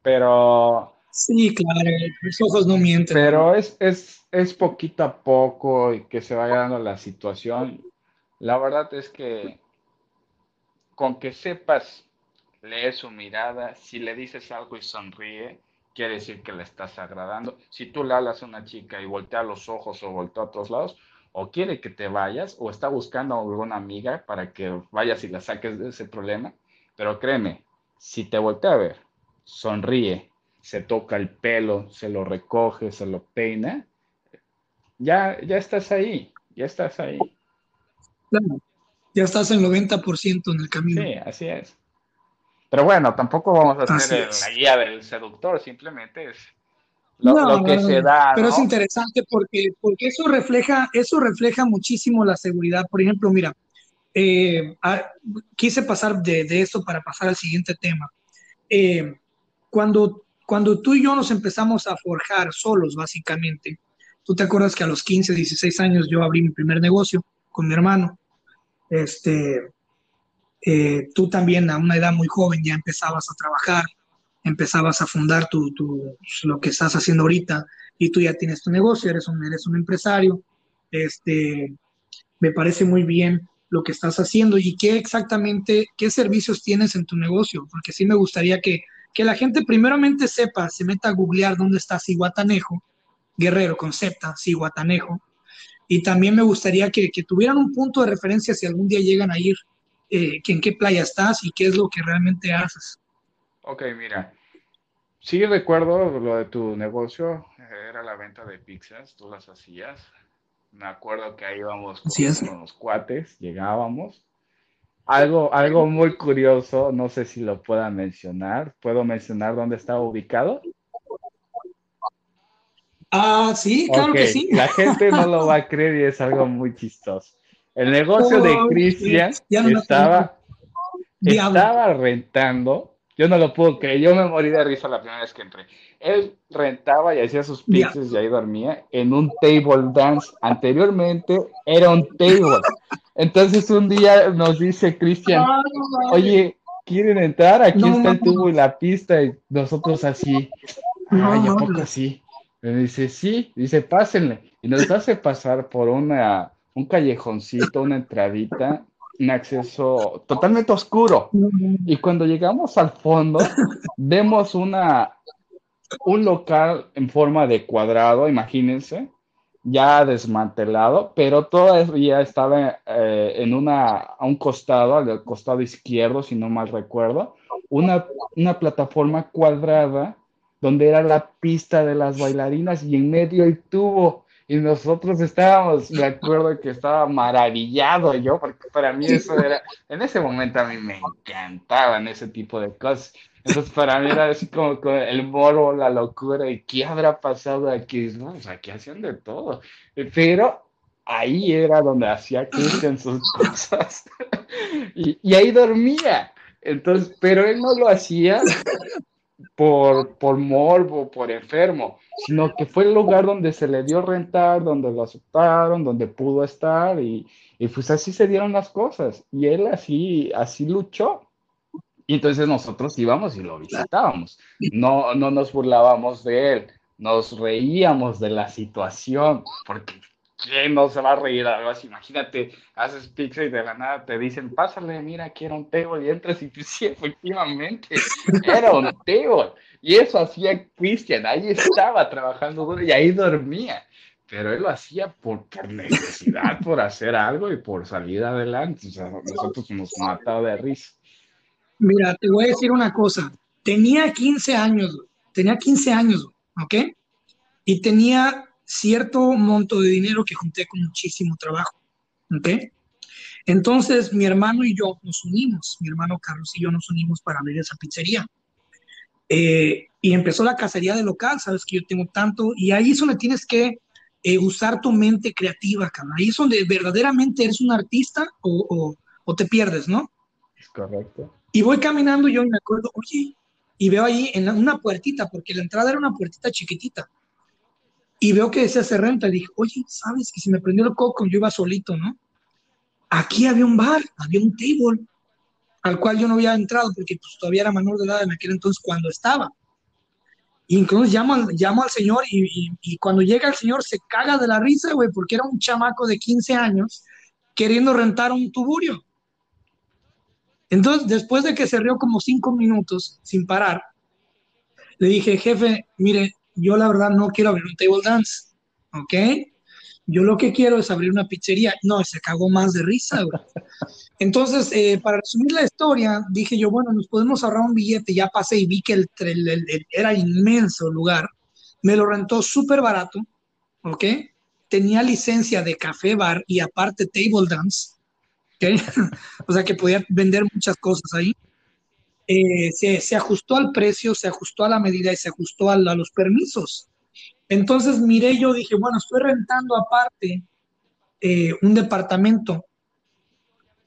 Pero, Sí, claro, los ojos no mienten. pero es, es, es poquito a poco y que se vaya dando la situación. La verdad es que con que sepas leer su mirada, si le dices algo y sonríe, quiere decir que le estás agradando. Si tú le hablas a una chica y voltea los ojos o voltea a otros lados, o quiere que te vayas, o está buscando a alguna amiga para que vayas y la saques de ese problema. Pero créeme, si te voltea a ver, sonríe, se toca el pelo, se lo recoge, se lo peina, ya, ya estás ahí, ya estás ahí. Claro, ya estás en 90% en el camino. Sí, así es. Pero bueno, tampoco vamos a hacer la guía del seductor, simplemente es lo, No, lo que no, se da, Pero es interesante porque, porque eso refleja, eso refleja muchísimo la seguridad. Por ejemplo, mira, eh, quise pasar de, de esto para pasar al siguiente tema. Eh, cuando, cuando tú y yo nos empezamos a forjar solos, básicamente, tú te acuerdas que a los 15, 16 años yo abrí mi primer negocio con mi hermano. Este, eh, tú también a una edad muy joven ya empezabas a trabajar, empezabas a fundar tu, tu- lo que estás haciendo ahorita y tú ya tienes tu negocio, eres un, eres un empresario. Este, me parece muy bien lo que estás haciendo y qué exactamente, qué servicios tienes en tu negocio, porque sí me gustaría que, que la gente primeramente sepa, se meta a googlear dónde está Ciguatanejo, Guerrero, concepta, Ciguatanejo, y también me gustaría que, que tuvieran un punto de referencia si algún día llegan a ir, eh, que en qué playa estás y qué es lo que realmente haces. Ok, mira. Sí recuerdo lo de tu negocio, eh, era la venta de pizzas, tú las hacías. Me acuerdo que ahí íbamos con unos cuates, llegábamos. Algo, algo muy curioso, no sé si lo pueda mencionar. ¿Puedo mencionar dónde estaba ubicado? Ah, sí, claro que sí. la gente no lo va a creer y es algo muy chistoso. El negocio de Oh, Cristian no estaba, estaba rentando, yo no lo puedo creer, yo me morí de risa la primera vez que entré. Él rentaba y hacía sus pizzas y ahí dormía en un table dance. Anteriormente era un table. Entonces un día nos dice Cristian, oye, ¿quieren entrar? Aquí No, está el tubo y la pista y nosotros así. Ay, ¿a poco así? Me dice, sí, dice, pásenle. Y nos hace pasar por una, un callejoncito, una entradita, un acceso totalmente oscuro. Y cuando llegamos al fondo, vemos una, un local en forma de cuadrado, imagínense, ya desmantelado, pero todavía estaba eh, en una, a un costado, al costado izquierdo, si no mal recuerdo, una, una plataforma cuadrada donde era la pista de las bailarinas y en medio el tubo. Y nosotros estábamos, me acuerdo que estaba maravillado yo, porque para mí eso era, en ese momento a mí me encantaban ese tipo de cosas. Entonces para mí era así como, como el morbo, la locura, y qué habrá pasado aquí, no, o sea, aquí hacían de todo. Pero ahí era donde hacía Cristian sus cosas. y, y ahí dormía. Entonces, pero él no lo hacía por, por morbo, por enfermo, sino que fue el lugar donde se le dio rentar, donde lo aceptaron, donde pudo estar y, y pues así se dieron las cosas. Y él así, así luchó. Y entonces nosotros íbamos y lo visitábamos. No, no nos burlábamos de él, nos reíamos de la situación, porque ¿quién no se va a reír algo así? Imagínate, haces pizza y de la nada te dicen, pásale, mira, quiero un table, y entras y pues, sí, efectivamente, era un table. Y eso hacía Cristian, ahí estaba trabajando duro y ahí dormía. Pero él lo hacía por, por necesidad, por hacer algo y por salir adelante. O sea, nosotros nos mataba de risa. Mira, te voy a decir una cosa. Tenía 15 años, tenía 15 años, ¿ok? Y tenía cierto monto de dinero que junté con muchísimo trabajo, ¿ok? Entonces, mi hermano y yo nos unimos, mi hermano Carlos y yo nos unimos para abrir esa pizzería. Eh, y empezó la cacería de local, sabes que yo tengo tanto, y ahí es donde tienes que eh, usar tu mente creativa, cabrón. Ahí es donde verdaderamente eres un artista o, o- o te pierdes, ¿no? Correcto. Y voy caminando yo y me acuerdo, oye, y veo ahí en la- una puertita, porque la entrada era una puertita chiquitita. Y veo que decía se renta. Y dije, oye, ¿sabes? que se me prendió el coco, yo iba solito, ¿no? Aquí había un bar, había un table, al cual yo no había entrado porque pues, todavía era menor de edad en aquel entonces cuando estaba. Y entonces llamo llamo al señor y, y- y cuando llega el señor se caga de la risa, güey, porque era un chamaco de 15 años queriendo rentar un tuburio. Entonces, después de que se rió como cinco minutos sin parar, le dije, jefe, mire, yo la verdad no quiero abrir un table dance, ¿ok? Yo lo que quiero es abrir una pizzería. No, se cagó más de risa, güey. Entonces, eh, para resumir la historia, dije yo, bueno, nos podemos ahorrar un billete. Ya pasé y vi que el, el- el- el- era inmenso el lugar. Me lo rentó súper barato, ¿ok? Tenía licencia de café bar y aparte table dance, ¿ok? o sea que podía vender muchas cosas ahí. Eh, se, se ajustó al precio, se ajustó a la medida y se ajustó a, a los permisos. Entonces miré yo, dije, bueno, estoy rentando aparte eh, un departamento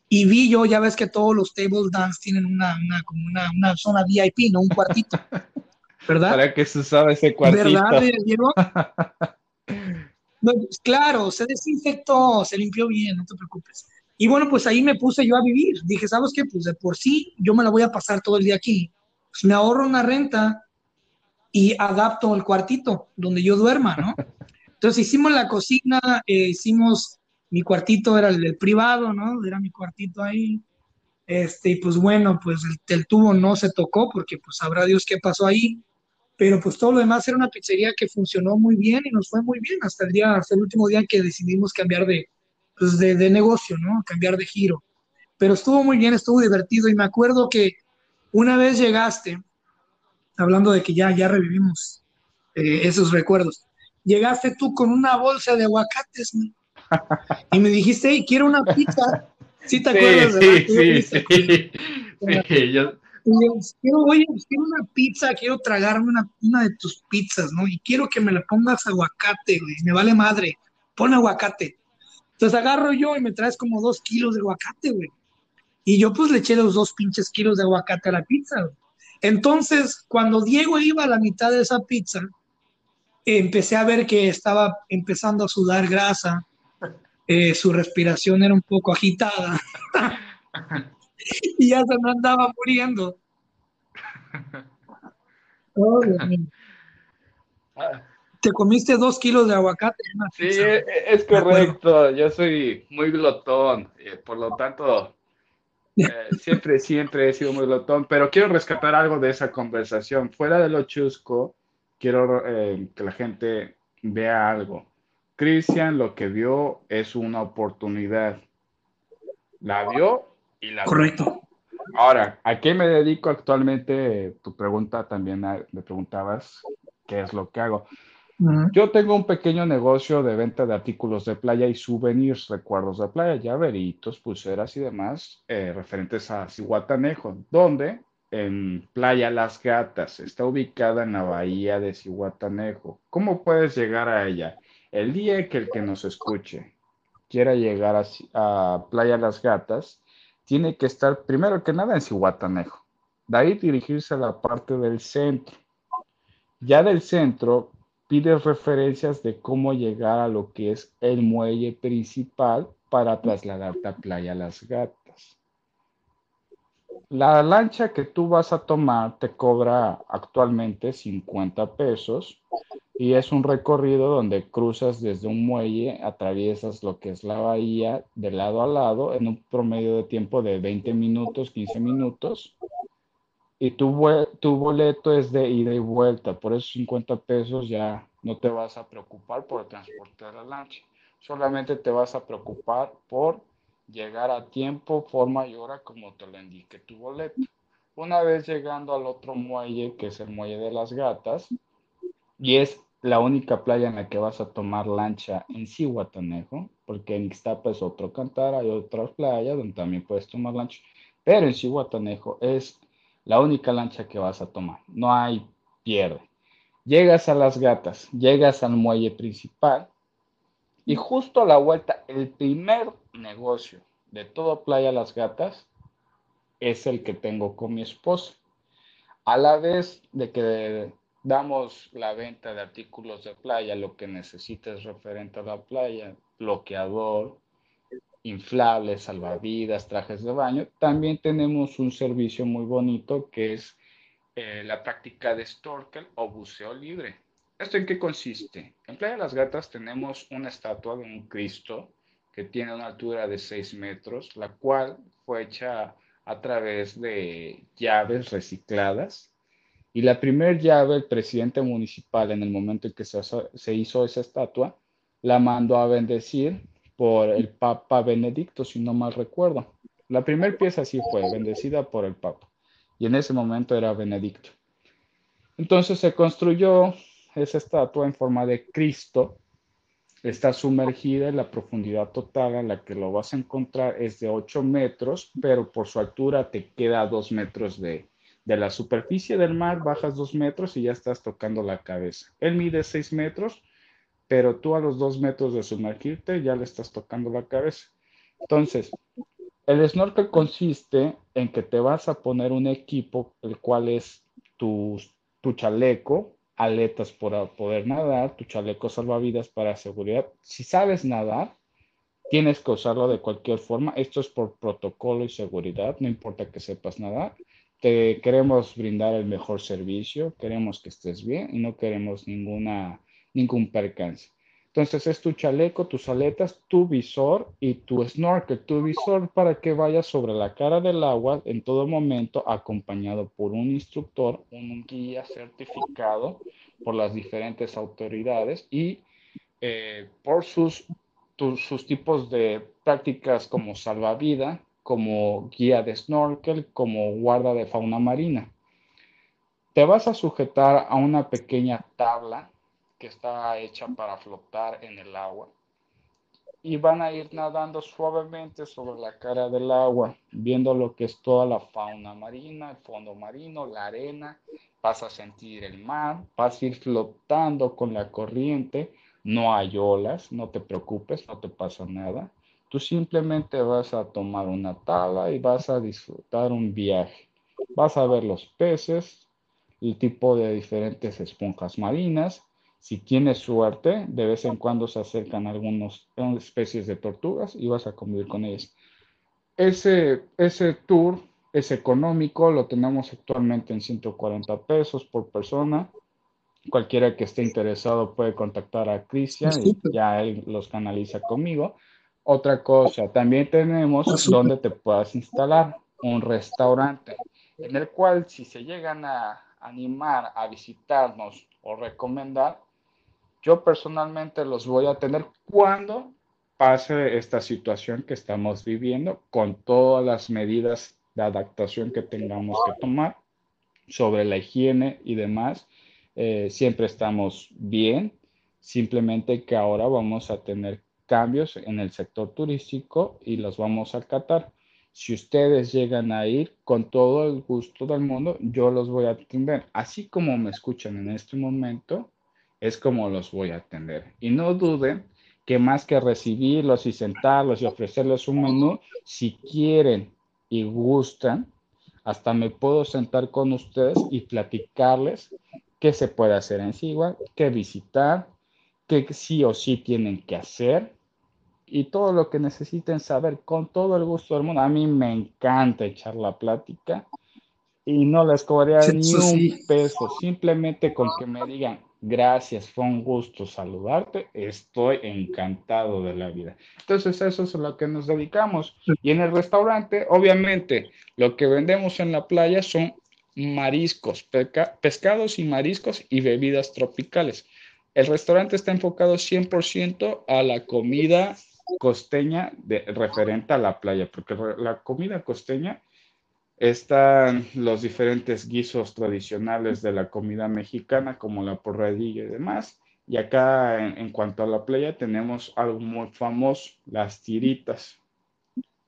y vi yo, ya ves que todos los table dance tienen una, una, como una, una zona VIP, ¿no? Un cuartito, ¿verdad? ¿Para qué se usaba ese cuartito? ¿Verdad, Diego? No, pues, claro, se desinfectó, se limpió bien, no te preocupes. Y bueno, pues ahí me puse yo a vivir. Dije, ¿sabes qué? Pues de por sí yo me la voy a pasar todo el día aquí. Pues me ahorro una renta y adapto el cuartito donde yo duerma, ¿no? Entonces hicimos la cocina, eh, hicimos, mi cuartito era el, el privado, ¿no? Era mi cuartito ahí. Este, y pues bueno, pues el, el tubo no se tocó porque pues sabrá Dios qué pasó ahí pero pues todo lo demás era una pizzería que funcionó muy bien y nos fue muy bien hasta el día, hasta el último día que decidimos cambiar de, pues de, de negocio, ¿no? Cambiar de giro. Pero estuvo muy bien, estuvo divertido y me acuerdo que una vez llegaste, hablando de que ya, ya revivimos eh, esos recuerdos, llegaste tú con una bolsa de aguacates ¿no? y me dijiste, hey, quiero una pizza. ¿Sí te acuerdas? Sí, sí, sí, con- sí. Sí, yo- y yo, quiero, oye, quiero una pizza, quiero tragarme una, una de tus pizzas, ¿no? Y quiero que me le pongas aguacate, güey, me vale madre, pon aguacate. Entonces agarro yo y me traes como dos kilos de aguacate, güey. Y yo pues le eché los dos pinches kilos de aguacate a la pizza, güey. Entonces, cuando Diego iba a la mitad de esa pizza, empecé a ver que estaba empezando a sudar grasa, eh, su respiración era un poco agitada y ya se me andaba muriendo. Oh, Dios mío. Te comiste dos kilos de aguacate en una Sí, pizza. es correcto. Yo soy muy glotón, eh, por lo tanto, eh, siempre, siempre he sido muy glotón. Pero quiero rescatar algo de esa conversación. Fuera de lo chusco, quiero eh, que la gente vea algo. Cristian lo que vio es una oportunidad. La vio y la Correcto. Ahora, ¿a qué me dedico actualmente? Tu pregunta también ah, me preguntabas qué es lo que hago. Yo tengo un pequeño negocio de venta de artículos de playa y souvenirs, recuerdos de playa, llaveritos, pulseras y demás eh, referentes a Cihuatanejo, donde en Playa Las Gatas está ubicada en la bahía de Cihuatanejo. ¿Cómo puedes llegar a ella? El día que el que nos escuche quiera llegar a Playa Las Gatas, tiene que estar primero que nada en Cihuatanejo. De ahí dirigirse a la parte del centro. Ya del centro pides referencias de cómo llegar a lo que es el muelle principal para trasladarte a Playa Las Gatas. La lancha que tú vas a tomar te cobra actualmente 50 pesos y es un recorrido donde cruzas desde un muelle, atraviesas lo que es la bahía de lado a lado en un promedio de tiempo de 20 minutos, 15 minutos. Y tu, tu boleto es de ida y vuelta, por esos 50 pesos ya no te vas a preocupar por el transporte de la lancha, solamente te vas a preocupar por llegar a tiempo, forma y hora como te lo indique tu boleto. Una vez llegando al otro muelle, que es el muelle de las gatas, y es la única playa en la que vas a tomar lancha en Cihuatanejo, porque en Ixtapa es otro cantar, hay otras playas donde también puedes tomar lancha, pero en Cihuatanejo es la única lancha que vas a tomar, no hay pierde. Llegas a las gatas, llegas al muelle principal Y justo a la vuelta, el primer negocio de todo Playa Las Gatas es el que tengo con mi esposa. A la vez de que damos la venta de artículos de playa, lo que necesites referente a la playa, bloqueador, inflables, salvavidas, trajes de baño, también tenemos un servicio muy bonito que es eh, la práctica de snorkel o buceo libre. ¿Esto en qué consiste? En Playa de las Gatas tenemos una estatua de un Cristo que tiene una altura de 6 metros, la cual fue hecha a través de llaves recicladas. Y la primera llave, el presidente municipal, en el momento en que se, se hizo esa estatua, la mandó a bendecir por el Papa Benedicto, si no mal recuerdo. La primera pieza sí fue bendecida por el Papa y en ese momento era Benedicto. Entonces se construyó esa estatua en forma de Cristo. Está sumergida en la profundidad total a la que lo vas a encontrar es de 8 metros, pero por su altura te queda a 2 metros de, de la superficie del mar, bajas 2 metros y ya estás tocando la cabeza. Él mide 6 metros, pero tú a los 2 metros de sumergirte ya le estás tocando la cabeza. Entonces, el snorkel consiste en que te vas a poner un equipo, el cual es tu chaleco, aletas para poder nadar, tu chaleco salvavidas para seguridad. Si sabes nadar, tienes que usarlo de cualquier forma. Esto es por protocolo y seguridad, no importa que sepas nadar. Te queremos brindar el mejor servicio, queremos que estés bien y no queremos ninguna, ningún percance. Entonces es tu chaleco, tus aletas, tu visor y tu snorkel, tu visor para que vayas sobre la cara del agua en todo momento acompañado por un instructor, un guía certificado por las diferentes autoridades y eh, por sus, sus tipos de prácticas como salvavidas, como guía de snorkel, como guarda de fauna marina. Te vas a sujetar a una pequeña tabla que está hecha para flotar en el agua. Y van a ir nadando suavemente sobre la cara del agua, viendo lo que es toda la fauna marina, el fondo marino, la arena. Vas a sentir el mar, vas a ir flotando con la corriente. No hay olas, no te preocupes, no te pasa nada. Tú simplemente vas a tomar una tabla y vas a disfrutar un viaje. Vas a ver los peces, el tipo de diferentes esponjas marinas, si tienes suerte, de vez en cuando se acercan algunas especies de tortugas y vas a convivir con ellas. Ese, ese tour es económico, lo tenemos actualmente en 140 pesos por persona. Cualquiera que esté interesado puede contactar a Cristian y ya él los canaliza conmigo. Otra cosa, también tenemos donde te puedas instalar un restaurante en el cual si se llegan a animar a visitarnos o recomendar, yo personalmente los voy a tener cuando pase esta situación que estamos viviendo con todas las medidas de adaptación que tengamos que tomar sobre la higiene y demás. Eh, siempre estamos bien, simplemente que ahora vamos a tener cambios en el sector turístico y los vamos a acatar. Si ustedes llegan a ir con todo el gusto del mundo, yo los voy a atender. Así como me escuchan en este momento, es como los voy a atender. Y no duden que más que recibirlos y sentarlos y ofrecerles un menú, si quieren y gustan, hasta me puedo sentar con ustedes y platicarles qué se puede hacer en Sigua, qué visitar, qué sí o sí tienen que hacer y todo lo que necesiten saber con todo el gusto del mundo. A mí me encanta echar la plática y no les cobraría ni un peso, simplemente con que me digan, Gracias, fue un gusto saludarte. Estoy encantado de la vida. Entonces, eso es a lo que nos dedicamos. Y en el restaurante, obviamente, lo que vendemos en la playa son mariscos, pescados y mariscos y bebidas tropicales. El restaurante está enfocado 100% a la comida costeña de, referente a la playa, porque la comida costeña están los diferentes guisos tradicionales de la comida mexicana, como la porradilla y demás. Y acá, en, cuanto a la playa, tenemos algo muy famoso, las tiritas.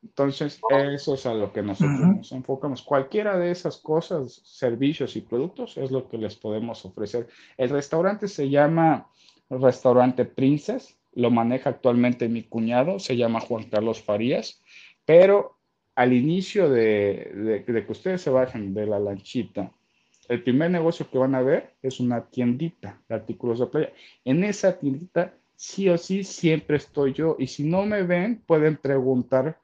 Entonces, eso es a lo que nosotros nos enfocamos. Cualquiera de esas cosas, servicios y productos es lo que les podemos ofrecer. El restaurante se llama Restaurante Princess. lo maneja actualmente mi cuñado, se llama Juan Carlos Farías, pero al inicio de, de, que ustedes se bajen de la lanchita, el primer negocio que van a ver es una tiendita de artículos de playa. En esa tiendita, sí o sí, siempre estoy yo. Y si no me ven, pueden preguntar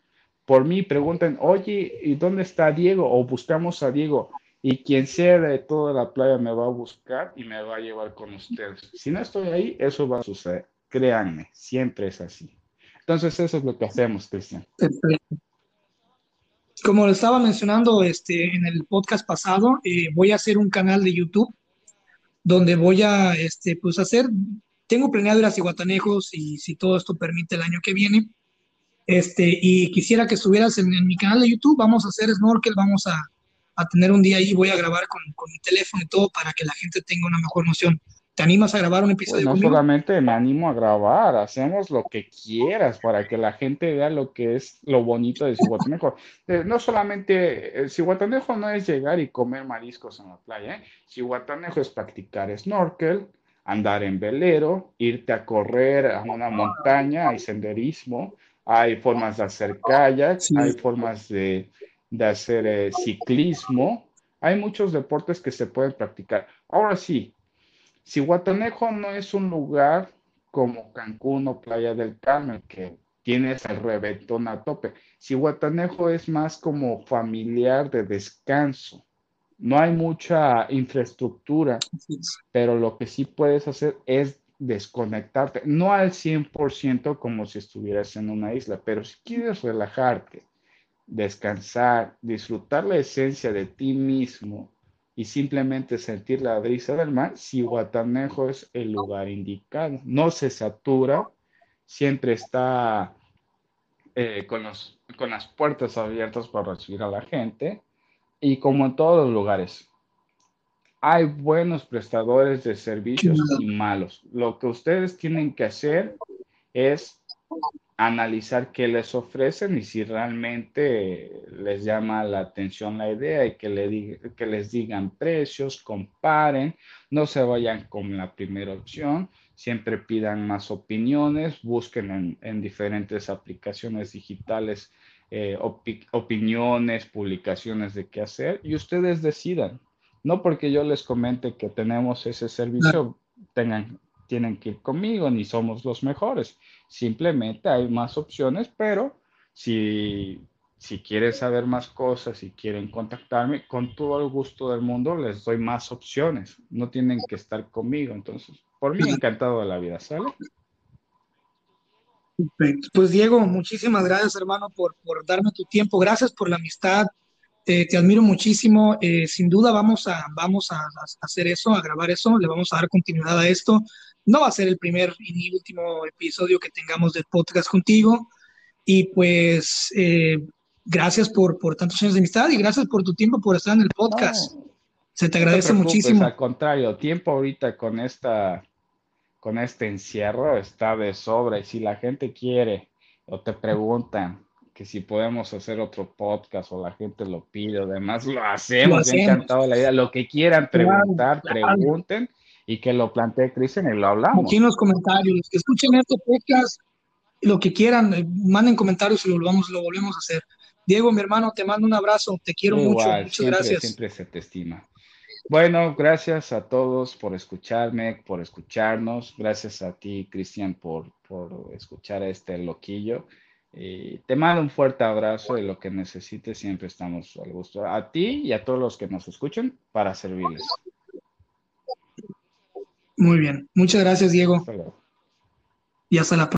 por mí. Pregunten, oye, ¿y dónde está Diego? O buscamos a Diego. Y quien sea de toda la playa me va a buscar y me va a llevar con ustedes. Si no estoy ahí, eso va a suceder. Créanme, siempre es así. Entonces, eso es lo que hacemos, Cristian. Como lo estaba mencionando este, en el podcast pasado, eh, voy a hacer un canal de YouTube donde voy a este, pues hacer, tengo planeado ir a Ciguatanejos y si todo esto permite el año que viene. Este, y quisiera que estuvieras en, en mi canal de YouTube, vamos a hacer snorkel, vamos a, a tener un día ahí, voy a grabar con, con, mi teléfono y todo para que la gente tenga una mejor noción. ¿Te animas a grabar un episodio? Pues no solamente me animo a grabar, hacemos lo que quieras para que la gente vea lo que es lo bonito de Cihuatanejo. Eh, no solamente, eh, Cihuatanejo no es llegar y comer mariscos en la playa, ¿eh? Cihuatanejo es practicar snorkel, andar en velero, irte a correr a una montaña, hay senderismo, hay formas de hacer kayak, hay formas de, de hacer eh, ciclismo, hay muchos deportes que se pueden practicar. Ahora sí, si Guatanejo no es un lugar como Cancún o Playa del Carmen, que tienes el reventón a tope, si Guatanejo es más como familiar de descanso, no hay mucha infraestructura, pero lo que sí puedes hacer es desconectarte, no al 100% como si estuvieras en una isla, pero si quieres relajarte, descansar, disfrutar la esencia de ti mismo y simplemente sentir la brisa del mar, si Guatanejo es el lugar indicado. No se satura, siempre está eh, con, los, con las puertas abiertas para recibir a la gente y como en todos los lugares. Hay buenos prestadores de servicios y malos. Lo que ustedes tienen que hacer es analizar qué les ofrecen y si realmente les llama la atención la idea y que, le que les digan precios, comparen, no se vayan con la primera opción, siempre pidan más opiniones, busquen en, diferentes aplicaciones digitales eh, opiniones, publicaciones de qué hacer y ustedes decidan. No porque yo les comente que tenemos ese servicio, tengan tienen que ir conmigo, ni somos los mejores. Simplemente hay más opciones, pero si, si quieren saber más cosas, si quieren contactarme, con todo el gusto del mundo les doy más opciones. No tienen que estar conmigo. Entonces, por mí, encantado de la vida, ¿sale? Pues Diego, muchísimas gracias, hermano, por, por darme tu tiempo. Gracias por la amistad. Te admiro muchísimo. Eh, sin duda vamos a, vamos a, a, hacer eso, a grabar eso. Le vamos a dar continuidad a esto. No va a ser el primer y último episodio que tengamos del podcast contigo. Y pues eh, gracias por, por tantos años de amistad y gracias por tu tiempo, por estar en el podcast. Se te agradece muchísimo. Al contrario, tiempo ahorita con esta con este encierro está de sobra y si la gente quiere o te preguntan que si podemos hacer otro podcast o la gente lo pide o demás, lo hacemos. Lo encantado la idea. Lo que quieran preguntar, pregunten y que lo plantee Cristian y lo hablamos. Aquí en los comentarios, que escuchen este podcast, lo que quieran, eh, manden comentarios y lo volvemos, lo volvemos a hacer. Diego, mi hermano, te mando un abrazo, te quiero mucho, muchas siempre, gracias. Siempre se te estima. Bueno, gracias a todos por escucharme, por escucharnos. Gracias a ti, Cristian, por, por escuchar a este loquillo. Y te mando un fuerte abrazo y lo que necesites siempre estamos al gusto. A ti y a todos los que nos escuchen para servirles. Muy bien. Muchas gracias, Diego. Y hasta la próxima.